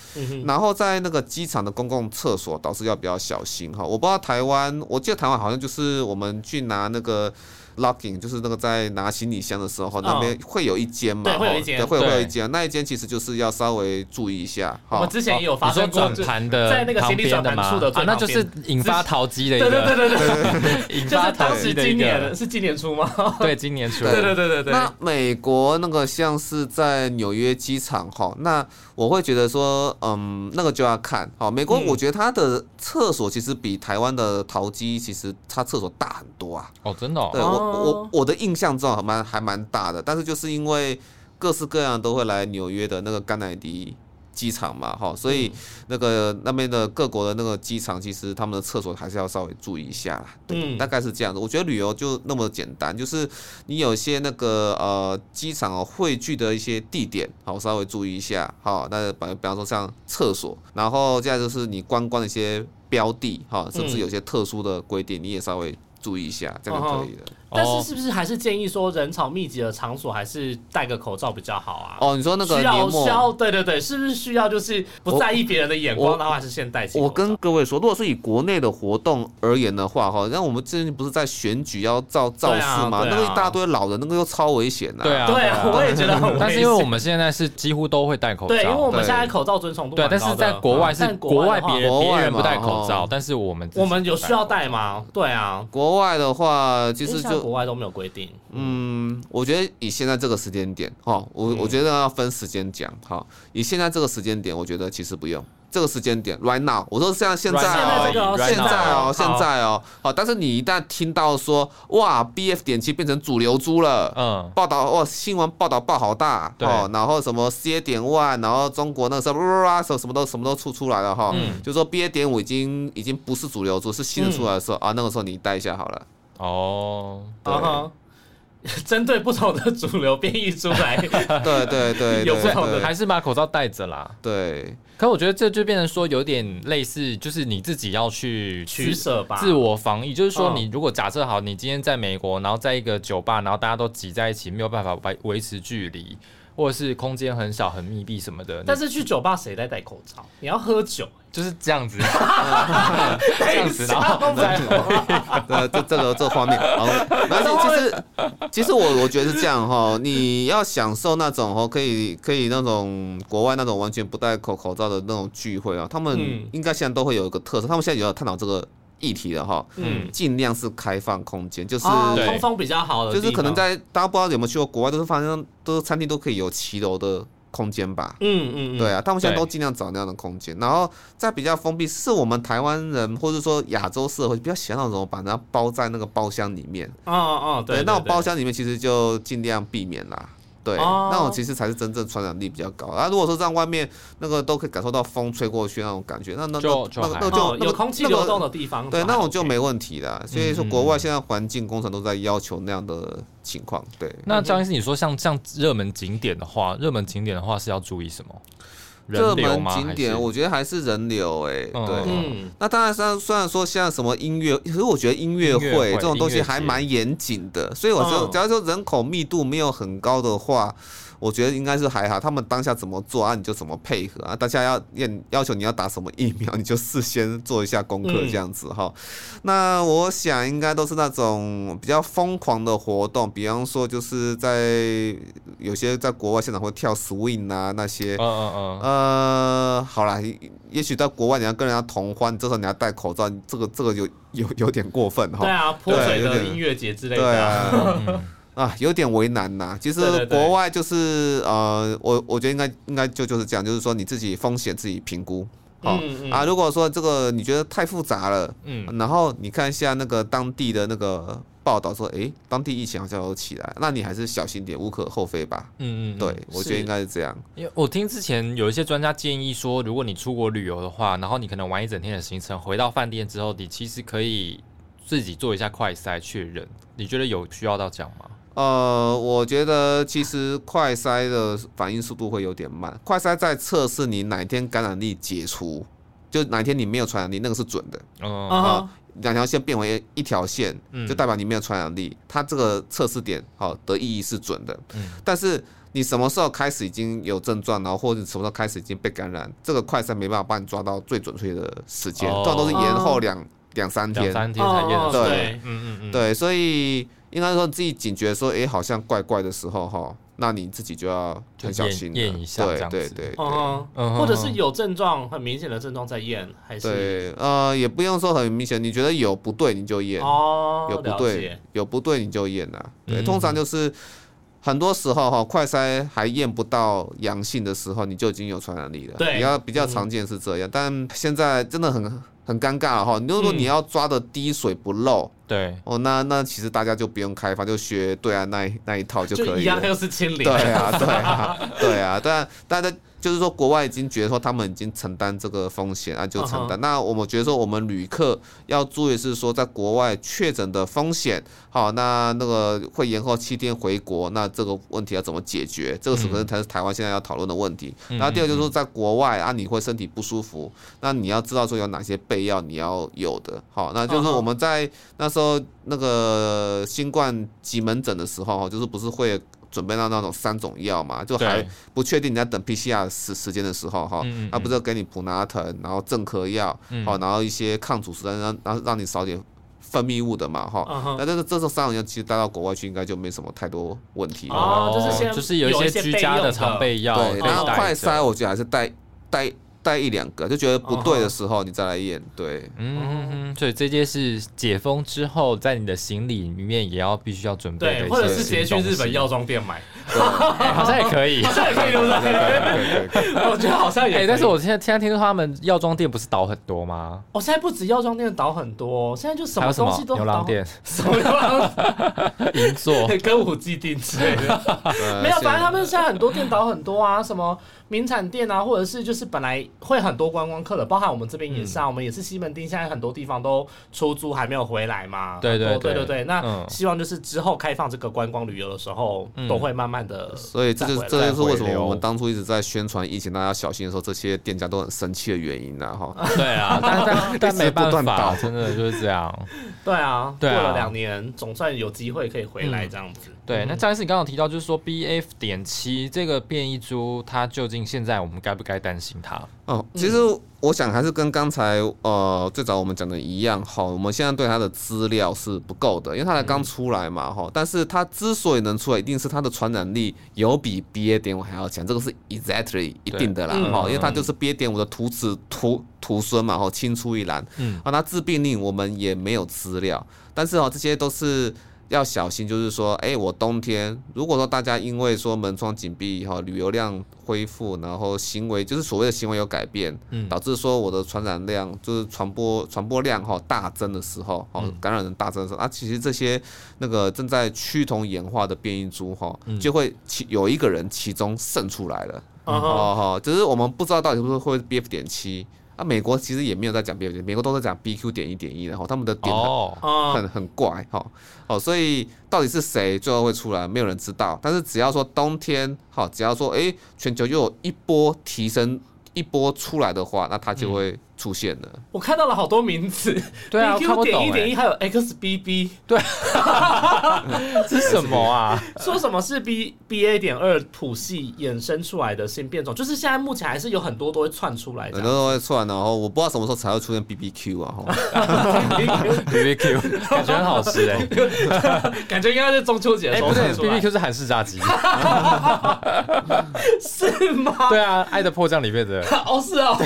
然后在那个机场的公共厕所，倒是要比较小心哈。我不知道台湾，我记得台湾好像就是我们去拿那个。Locking 就是那个在拿行李箱的时候，那边会有一间嘛？对，会有一间，对会有一间。那一间其实就是要稍微注意一下。我们之前也有发生转盘的在那个行李转盘处的啊，那就是引发淘机的一个。对对对对对，引发淘机的一个。是今年初吗？对，今年初。对对对对对。那美国那个像是在纽约机场哈，那我会觉得说，嗯，那个就要看。好，美国我觉得它的厕所其实比台湾的淘机其实它厕所大很多啊。哦，真的。对我。我我的印象中还蛮还蛮大的，但是就是因为各式各样都会来纽约的那个甘乃迪机场嘛，哈，所以那个那边的各国的那个机场，其实他们的厕所还是要稍微注意一下啦。嗯，大概是这样子。我觉得旅游就那么简单，就是你有些那个呃机场哦汇聚的一些地点，好稍微注意一下，好，那比比方说像厕所，然后接下来就是你观光的一些标的，哈，是不是有些特殊的规定，你也稍微注意一下，这样就可以了。但是是不是还是建议说人潮密集的场所还是戴个口罩比较好啊？哦，你说那个需要需要对对对，是不是需要就是不在意别人的眼光的话，还是先戴起？我跟各位说，如果是以国内的活动而言的话，哈，那我们最近不是在选举要造造势吗？那个一大堆老人，那个又超危险的。对啊，对啊，我也觉得很危险。但是因为我们现在是几乎都会戴口罩，对，因为我们现在口罩遵从度对，但是在国外是国外别人别人不戴口罩，但是我们我们有需要戴吗？对啊，国外的话其实就国外都没有规定。嗯，我觉得以现在这个时间点，哈，我我觉得要分时间讲，哈，以现在这个时间点，我觉得其实不用这个时间点，right now，我说像现在哦，现在哦，现在哦，好，但是你一旦听到说，哇，B F 点七变成主流猪了，嗯，报道哇，新闻报道报好大，哦，然后什么 C 点 one，然后中国那个什么什么什么都什么都出出来了哈，就说 B A 点五已经已经不是主流猪，是新的出来的时候啊，那个时候你带一下好了，哦，对。针对不同的主流变异出来，对对对，有不同的，还是把口罩戴着啦。对，可我觉得这就变成说有点类似，就是你自己要去取舍吧，自我防疫。就是说，你如果假设好，你今天在美国，然后在一个酒吧，然后大家都挤在一起，没有办法维维持距离。或者是空间很小、很密闭什么的，但是去酒吧谁在戴口罩？你要喝酒，就是这样子，这样子，然后再，对，这这个这画面，然后，而且其实其实我我觉得是这样哈，你要享受那种哦，可以可以那种国外那种完全不戴口口罩的那种聚会啊，他们应该现在都会有一个特色，他们现在也要探讨这个。议题的哈，嗯，尽量是开放空间，就是通风比较好的，就是可能在大家不知道有没有去过国外，都是发现都是餐厅都可以有骑楼的空间吧，嗯嗯，对啊，他们现在都尽量找那样的空间，然后在比较封闭，是我们台湾人或者说亚洲社会比较喜欢那种把它包在那个包厢里面，哦哦，对，那种包厢里面其实就尽量避免啦。对，那种其实才是真正传染力比较高啊。如果说在外面那个都可以感受到风吹过去那种感觉，那那那那那就有空气流动的地方，对，那种就没问题的。所以说，国外现在环境工程都在要求那样的情况。对，那张医师，你说像像热门景点的话，热门景点的话是要注意什么？热门景点，我觉得还是人流哎，对。那当然，虽然虽然说像什么音乐，可是我觉得音乐会这种东西还蛮严谨的。所以我说，假如说人口密度没有很高的话。我觉得应该是还好，他们当下怎么做啊，你就怎么配合啊。大家要要要求你要打什么疫苗，你就事先做一下功课这样子哈。那我想应该都是那种比较疯狂的活动，比方说就是在有些在国外现场会跳 swing 啊那些。嗯嗯嗯。呃，好啦，也许在国外你要跟人家同欢，这时候你要戴口罩，这个这个有有有点过分哈。对啊，泼水的音乐节之类的。对啊。啊，有点为难呐。其实国外就是呃，我我觉得应该应该就就是这样，就是说你自己风险自己评估。好啊，如果说这个你觉得太复杂了，嗯，然后你看一下那个当地的那个报道说，哎，当地疫情好像有起来，那你还是小心点，无可厚非吧。嗯嗯，对，我觉得应该是这样。因为我听之前有一些专家建议说，如果你出国旅游的话，然后你可能玩一整天的行程，回到饭店之后，你其实可以自己做一下快筛确认。你觉得有需要到这样吗？呃，我觉得其实快筛的反应速度会有点慢。快筛在测试你哪天感染力解除，就哪天你没有传染力，那个是准的。哦。两条线变为一条线，就代表你没有传染力。它这个测试点好的意义是准的。嗯。但是你什么时候开始已经有症状，然后或者什么时候开始已经被感染，这个快筛没办法帮你抓到最准确的时间，通常都是延后两两三天。两三天才验对，嗯嗯嗯。对，所以应该说自己警觉说，哎，好像怪怪的时候哈。那你自己就要很小心验一下，对对对，嗯，或者是有症状很明显的症状再验，还是？对，呃，也不用说很明显，你觉得有不对你就验，哦，有不对有不对你就验呐，对，通常就是很多时候哈，快筛还验不到阳性的时候，你就已经有传染力了，对，比较比较常见是这样，但现在真的很。很尴尬了哈，如果你要抓的滴水不漏，对哦，那那其实大家就不用开发，就学对岸那那一套就可以了。一样又是清零。对啊，对啊，对啊，但大家。就是说，国外已经觉得说他们已经承担这个风险啊，就承担。那我们觉得说，我们旅客要注意是说，在国外确诊的风险，好，那那个会延后七天回国，那这个问题要怎么解决？这个是可能才是台湾现在要讨论的问题。然后第二就是说，在国外啊，你会身体不舒服，那你要知道说有哪些备药你要有的。好，那就是我们在那时候那个新冠急门诊的时候，就是不是会。准备到那种三种药嘛，就还不确定你在等 PCR 时时间的时候哈，那不是给你普拿疼，然后镇咳药，好，然后一些抗组织让让让你少点分泌物的嘛哈，那这个这种三种药其实带到国外去应该就没什么太多问题哦，就是就是有一些居家的常备药，对，然后快筛我觉得还是带带。带一两个就觉得不对的时候，你再来验。对，嗯，所以这件事解封之后，在你的行李里面也要必须要准备，对，或者是直接去日本药妆店买，好像也可以，好像也可以，对不对？我觉得好像也，但是我现在现在听说他们药妆店不是倒很多吗？哦，现在不止药妆店倒很多，现在就什么东西都牛郎店，什么牛郎 银座、歌舞伎町之类的，没有，反正他们现在很多店倒很多啊，什么。名产店啊，或者是就是本来会很多观光客的，包含我们这边也是啊，我们也是西门町，现在很多地方都出租还没有回来嘛。对对对对对，那希望就是之后开放这个观光旅游的时候，都会慢慢的。所以这就这就是为什么我们当初一直在宣传疫情大家小心的时候，这些店家都很生气的原因呢，哈。对啊，但但但没办法，真的就是这样。对啊，过了两年，总算有机会可以回来这样子。对，那张医师，你刚刚提到就是说 B F 点七这个变异株，它究竟现在我们该不该担心它？哦，其实我想还是跟刚才呃最早我们讲的一样，哈，我们现在对它的资料是不够的，因为它才刚出来嘛，哈。但是它之所以能出来，一定是它的传染力有比 B A 点五还要强，这个是 exactly 一定的啦，哈，因为它就是 B A 点五的徒子徒徒孙嘛，哈，青出于蓝，嗯，啊，它致病力我们也没有资料，但是哦，这些都是。要小心，就是说，哎，我冬天如果说大家因为说门窗紧闭以后，旅游量恢复，然后行为就是所谓的行为有改变，嗯，导致说我的传染量就是传播传播量哈大增的时候，哦，感染人大增的时候，啊，其实这些那个正在趋同演化的变异株哈，就会其有一个人其中渗出来了，哦哈，只是我们不知道到底是不是会 B F 点七。啊，美国其实也没有在讲 B 点，美国都在讲 BQ 点一点一，然后他们的点很很很怪，哈，哦，所以到底是谁最后会出来，没有人知道。但是只要说冬天，好，只要说哎，全球又有一波提升。一波出来的话，那它就会出现了。我看到了好多名字，对啊，Q 点一点一，还有 XBB，对，这是什么啊？说什么是 B BA 点二谱系衍生出来的新变种？就是现在目前还是有很多都会窜出来，很多都会窜，然后我不知道什么时候才会出现 BBQ 啊，BBQ 感觉很好吃哎，感觉应该是中秋节的时候出 BBQ 是韩式炸鸡，是吗？对啊，《爱的迫降》里面的。哦，是哦，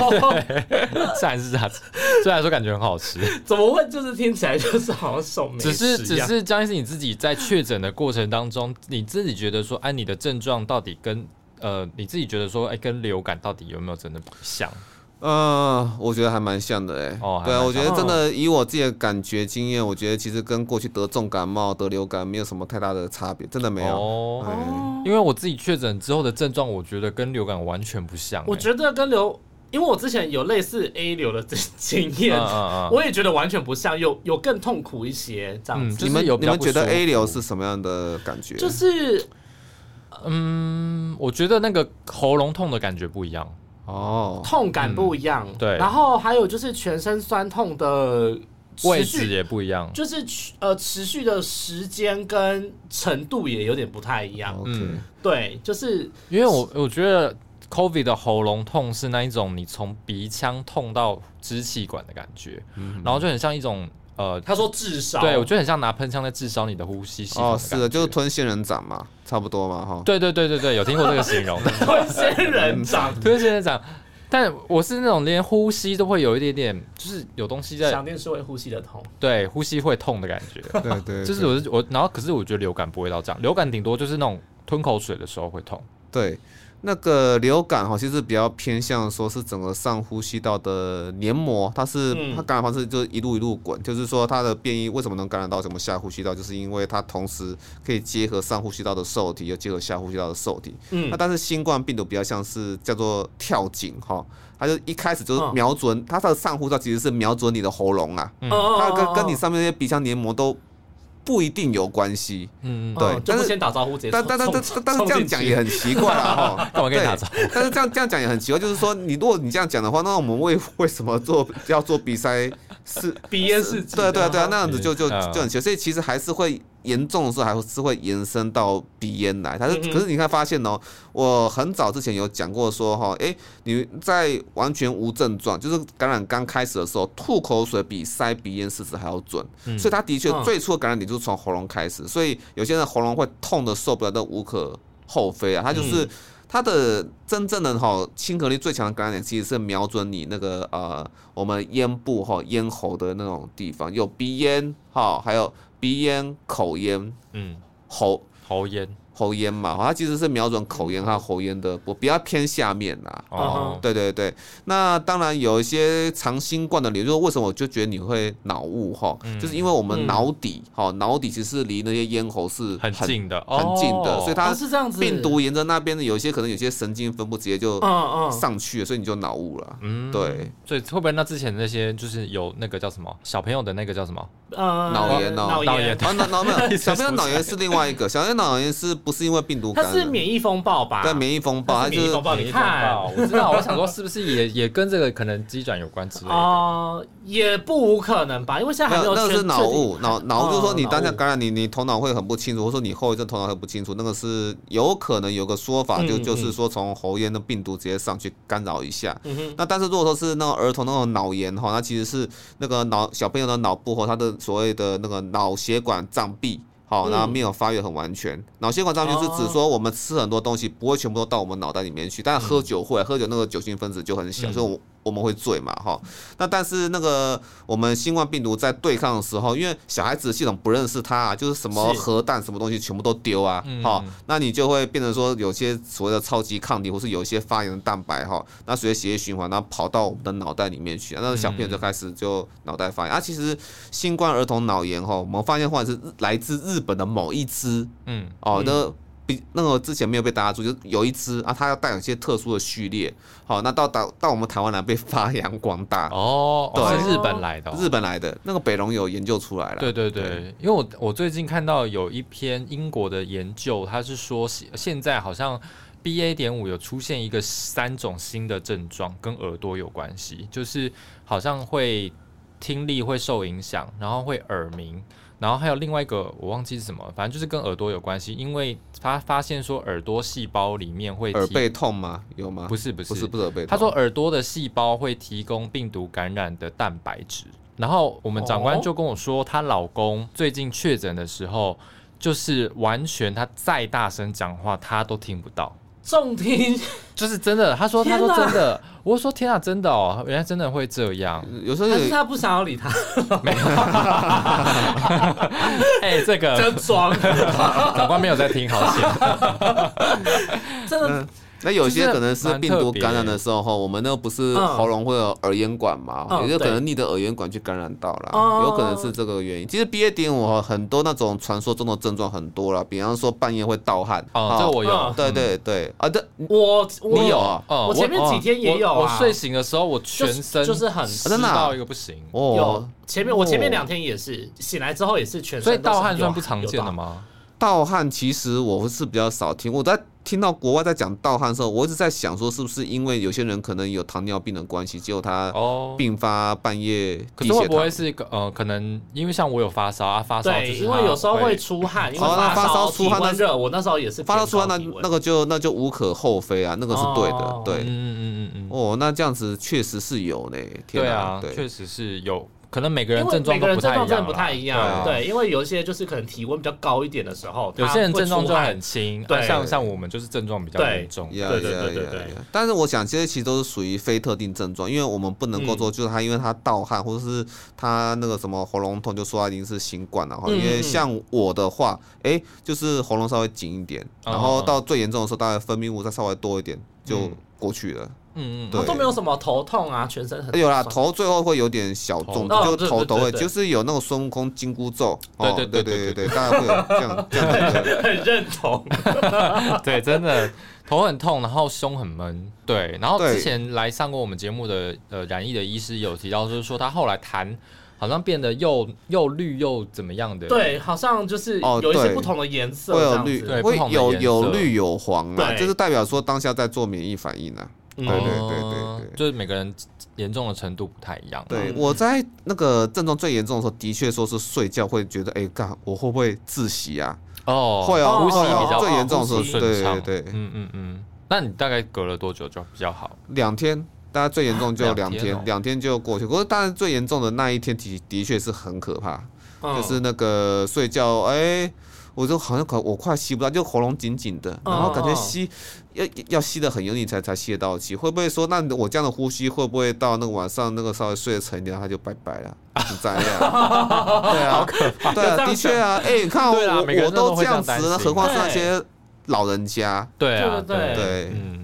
自然是这样子。虽然说感觉很好吃，怎么会就是听起来就是好像手没只是只是江医师你自己在确诊的过程当中，你自己觉得说，哎，你的症状到底跟呃，你自己觉得说，哎，跟流感到底有没有真的像？呃，我觉得还蛮像的哎。哦，对啊，我觉得真的以我自己的感觉经验，我觉得其实跟过去得重感冒、得流感没有什么太大的差别，真的没有。哦，因为我自己确诊之后的症状，我觉得跟流感完全不像。我觉得跟流因为我之前有类似 A 流的经验，我也觉得完全不像，有有更痛苦一些这样子。你们有你们觉得 A 流是什么样的感觉？就是，嗯，我觉得那个喉咙痛的感觉不一样哦，痛感不一样。对，然后还有就是全身酸痛的位置也不一样，就是呃持续的时间跟程度也有点不太一样。嗯，对，就是因为我我觉得。COVID 的喉咙痛是那一种，你从鼻腔痛到支气管的感觉，然后就很像一种呃，他说炙烧，对我觉得很像拿喷枪在炙烧你的呼吸系统。哦，是的，就是吞仙人掌嘛，差不多嘛，哈。对对对对对，有听过这个形容，吞仙人掌，吞仙人掌。但我是那种连呼吸都会有一点点，就是有东西在。想念是会呼吸的痛，对，呼吸会痛的感觉。对对，就是我我，然后可是我觉得流感不会到这样，流感顶多就是那种吞口水的时候会痛。对。那个流感哈，其实比较偏向说是整个上呼吸道的黏膜，它是它感染方式就是一路一路滚，就是说它的变异为什么能感染到什么下呼吸道，就是因为它同时可以结合上呼吸道的受体，又结合下呼吸道的受体。嗯，那但是新冠病毒比较像是叫做跳井哈，它就一开始就是瞄准它的上呼吸道，其实是瞄准你的喉咙啊，它跟跟你上面那些鼻腔黏膜都。不一定有关系，嗯，对，就是先打招呼，直接。但但但但但是这样讲也很奇怪啊，哈，干嘛跟你打招呼？但是这样这样讲也很奇怪，就是说，你如果你这样讲的话，那我们为 为什么做要做鼻塞是鼻咽是？对对对啊，那样子就就就很奇怪，所以其实还是会。严重的时候还是会延伸到鼻咽来，它是可是你看发现哦，我很早之前有讲过说哈，哎，你在完全无症状，就是感染刚开始的时候，吐口水比塞鼻咽试纸还要准，所以它的确最初的感染点就是从喉咙开始，所以有些人喉咙会痛的受不了，都无可厚非啊，它就是它的真正的哈亲和力最强的感染点其实是瞄准你那个呃我们咽部哈咽喉的那种地方，有鼻咽哈，还有。鼻炎、口炎，嗯，喉喉咽。喉咽嘛，它其实是瞄准口咽和喉咽的，我比较偏下面啦。哦，对对对。那当然有一些长新冠的理论，为什么我就觉得你会脑雾哈？就是因为我们脑底哈，脑底其实是离那些咽喉是很近的，很近的，所以它是这样子。病毒沿着那边的，有一些可能有些神经分布直接就上去了，所以你就脑雾了。嗯，对。所以会不会那之前那些就是有那个叫什么小朋友的那个叫什么？呃，脑炎哦脑炎啊，脑脑没有小朋友脑炎是另外一个，小朋友脑炎是。不是因为病毒，它是免疫风暴吧？对，免疫风暴，它是免疫风暴。你看，我知道，我想说，是不是也 也跟这个可能机转有关之类的？也不无可能吧，因为现在还没有。那个是脑雾，脑脑雾就是说你当下感染，你你头脑会很不清楚，或者说你后遗症头脑会不清楚，那个是有可能有个说法，就就是说从喉咽的病毒直接上去干扰一下。那但是如果说是那种儿童那种脑炎哈，那其实是那个脑小朋友的脑部和他的所谓的那个脑血管障壁。好，然后没有发育很完全，脑血管障就是指说我们吃很多东西不会全部都到我们脑袋里面去，但是喝酒会，喝酒那个酒精分子就很小，所以我。我们会醉嘛，哈，那但是那个我们新冠病毒在对抗的时候，因为小孩子系统不认识它啊，就是什么核弹什么东西全部都丢啊，哈，那你就会变成说有些所谓的超级抗体，或是有一些发炎的蛋白，哈，那随着血液循环，然后跑到我们的脑袋里面去，那小朋友就开始就脑袋发炎。啊。其实新冠儿童脑炎，哈，我们发现或者是来自日本的某一支，嗯，哦，那。那个之前没有被大家注意，就有一只啊，它要带有一些特殊的序列，好，那到到到我们台湾来被发扬光大。哦，对，是日本来的，日本来的那个北龙有研究出来了，对对对，因为我我最近看到有一篇英国的研究，它是说现在好像 B A 点五有出现一个三种新的症状，跟耳朵有关系，就是好像会听力会受影响，然后会耳鸣。然后还有另外一个，我忘记是什么，反正就是跟耳朵有关系，因为他发现说耳朵细胞里面会耳背痛吗？有吗？不是不是不是不是耳背痛。他说耳朵的细胞会提供病毒感染的蛋白质。然后我们长官就跟我说，她老公最近确诊的时候，就是完全他再大声讲话，他都听不到。重听。就是真的，他说他说真的，我说天啊，真的哦，原来真的会这样。有时候是他不想要理他，没有。哎，这个。真装，长官没有在听，好险。真的，那有些可能是病毒感染的时候，我们那个不是喉咙会有耳咽管嘛？有些可能逆着耳咽管去感染到了，有可能是这个原因。其实 B A 点五很多那种传说中的症状很多了，比方说半夜会盗汗。哦，这我有。对对对，啊，这我你有啊？我前面几天也有啊。我睡醒的时候，我全身就是很真的一个不行。有前面我前面两天也是醒来之后也是全身。所以盗汗算不常见的吗？盗汗其实我是比较少听，我在听到国外在讲盗汗的时候，我一直在想说是不是因为有些人可能有糖尿病的关系，结果他并发半夜。可是会不会是一个呃，可能因为像我有发烧啊，发烧对，因为有时候会出汗，因为发烧出汗热，我那时候也是发烧出汗，那那个就那就无可厚非啊，那个是对的，对，嗯嗯嗯嗯，哦，那这样子确实是有呢，对啊，确实是有。可能每个人症状每个人症状真的不太一样，对，因为有一些就是可能体温比较高一点的时候，有些人症状就很轻，对，像像我们就是症状比较严重，对对对对对。但是我想这些其实都是属于非特定症状，因为我们不能够说就是他因为他盗汗或者是他那个什么喉咙痛就说他已经是新冠了哈，因为像我的话，哎，就是喉咙稍微紧一点，然后到最严重的时候，大概分泌物再稍微多一点就过去了。嗯嗯嗯，都没有什么头痛啊，全身很有啦，头最后会有点小重，就头头会就是有那种孙悟空金箍咒，对对对对对对，大家会有这样这样的，很认同，对，真的头很痛，然后胸很闷，对，然后之前来上过我们节目的呃染疫的医师有提到，就是说他后来痰好像变得又又绿又怎么样的，对，好像就是有一些不同的颜色，会有绿，会有有绿有黄啊，就是代表说当下在做免疫反应啊。对对对对对，就是每个人严重的程度不太一样。对，我在那个症状最严重的时候，的确说是睡觉会觉得，哎，干，我会不会窒息啊？哦，会啊，呼吸比较最严重的时候，对对对，嗯嗯嗯。那你大概隔了多久就比较好？两天，大家最严重就两天，两天就过去。不过当然最严重的那一天，的的确是很可怕，就是那个睡觉，哎。我就好像可我快吸不到，就喉咙紧紧的，然后感觉吸要要吸的很用力才才吸得到气。会不会说，那我这样的呼吸会不会到那个晚上那个稍微睡得沉一点，他就拜拜了？是这样？对啊，对啊，的确啊。哎，你看我我都这样子了，何况是那些老人家？对啊，对对，嗯。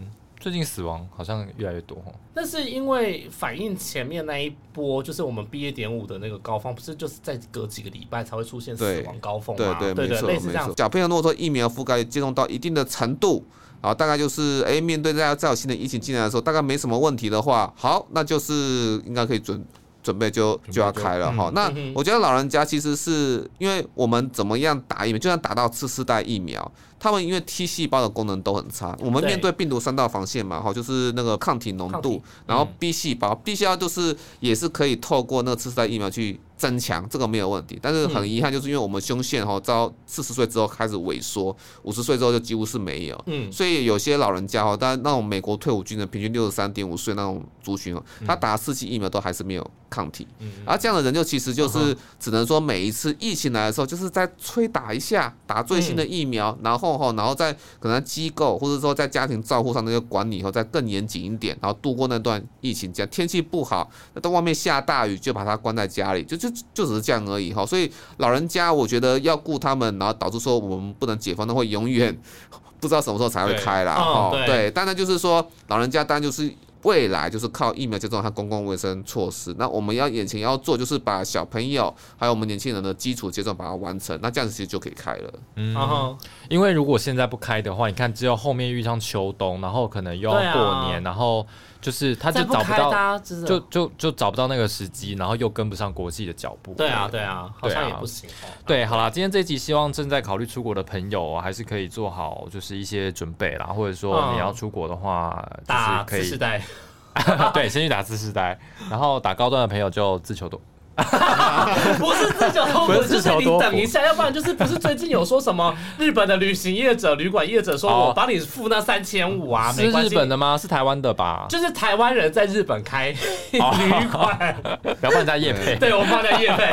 最近死亡好像越来越多那是因为反映前面那一波，就是我们毕业点五的那个高峰，不是就是在隔几个礼拜才会出现死亡高峰嘛？对对，类似这样。小朋友如果说疫苗覆盖接种到一定的程度，然后大概就是哎，面对大家再有新的疫情进来的时候，大概没什么问题的话，好，那就是应该可以准准备就就要开了哈。那我觉得老人家其实是因为我们怎么样打疫苗，就算打到次世代疫苗。他们因为 T 细胞的功能都很差，我们面对病毒三道防线嘛，哈，就是那个抗体浓度，然后 B 细胞，B 细胞就是也是可以透过那个次世代疫苗去增强，这个没有问题。但是很遗憾，就是因为我们胸腺哈，到四十岁之后开始萎缩，五十岁之后就几乎是没有。嗯，所以有些老人家哈，但那种美国退伍军人平均六十三点五岁那种族群哦，他打四剂疫苗都还是没有抗体。嗯，而这样的人就其实就是只能说每一次疫情来的时候，就是在催打一下，打最新的疫苗，然后。哈，然后在可能机构或者说在家庭照护上那个管理以后再更严谨一点，然后度过那段疫情。这样天气不好，那到外面下大雨，就把他关在家里，就就就只是这样而已哈。所以老人家，我觉得要顾他们，然后导致说我们不能解封，那会永远 不知道什么时候才会开啦。哈。对，当然就是说老人家当然就是。未来就是靠疫苗接种和公共卫生措施。那我们要眼前要做，就是把小朋友还有我们年轻人的基础接种把它完成。那这样子其实就可以开了。嗯，因为如果现在不开的话，你看只有后面遇上秋冬，然后可能又要过年，然后就是他就找不到，就就就找不到那个时机，然后又跟不上国际的脚步。对啊，对啊，好像也不行。对，好啦，今天这集希望正在考虑出国的朋友还是可以做好就是一些准备啦，或者说你要出国的话，就是可以。对，先去打次世代，然后打高端的朋友就自求多。不是自求多福，就是你等一下，要不然就是不是最近有说什么日本的旅行业者、旅馆业者说我帮你付那三千五啊？是日本的吗？是台湾的吧？就是台湾人在日本开 旅馆，不要帮人家业配。对，我帮人家业配。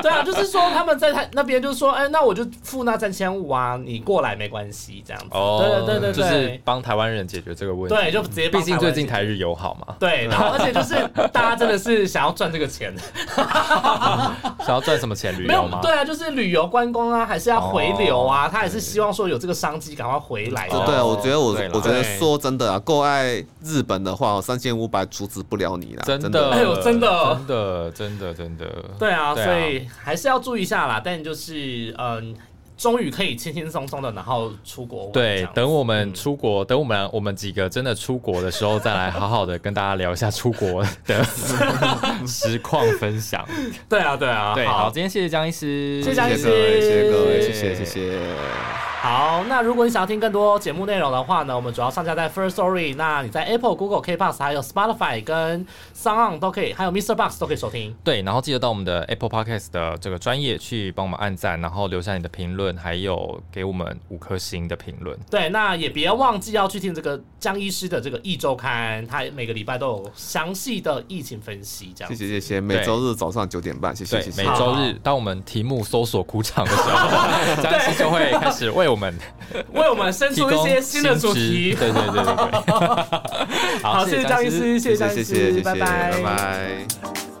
对啊，就是说他们在他那边就是说，哎，那我就付那三千五啊，你过来没关系，这样子。哦，对对对对，就是帮台湾人解决这个问题。对，就直接。毕竟最近台日友好嘛。对，然后而且就是大家真的是想要赚这个钱。想要赚什么钱？旅游吗？对啊，就是旅游观光啊，还是要回流啊？他也是希望说有这个商机赶快回来。对啊，我觉得我我觉得说真的啊，够爱日本的话，三千五百阻止不了你啦，真的，哎呦，真的，真的，真的，真的。对啊，所以还是要注意一下啦。但就是嗯。终于可以轻轻松松的，然后出国。对，等我们出国，等我们我们几个真的出国的时候，再来好好的跟大家聊一下出国的 实况分享。对啊，对啊，对，好，今天谢谢江医师，谢谢江医师，谢谢各位，谢谢，谢谢。好，那如果你想要听更多节目内容的话呢，我们主要上架在 First Story。那你在 Apple、Google、K Box 还有 Spotify 跟 Sound 都可以，还有 Mr. Box 都可以收听。对，然后记得到我们的 Apple Podcast 的这个专业去帮我们按赞，然后留下你的评论，还有给我们五颗星的评论。对，那也别忘记要去听这个江医师的这个易周刊，他每个礼拜都有详细的疫情分析。这样，谢谢谢谢。每周日早上九点半，谢谢谢谢。每周日，当我们题目搜索苦场的时候，江医师就会开始为我们。为我们 生出一些新的主题，对对对对对。好，谢谢张医师，谢谢张医师，拜拜，拜拜。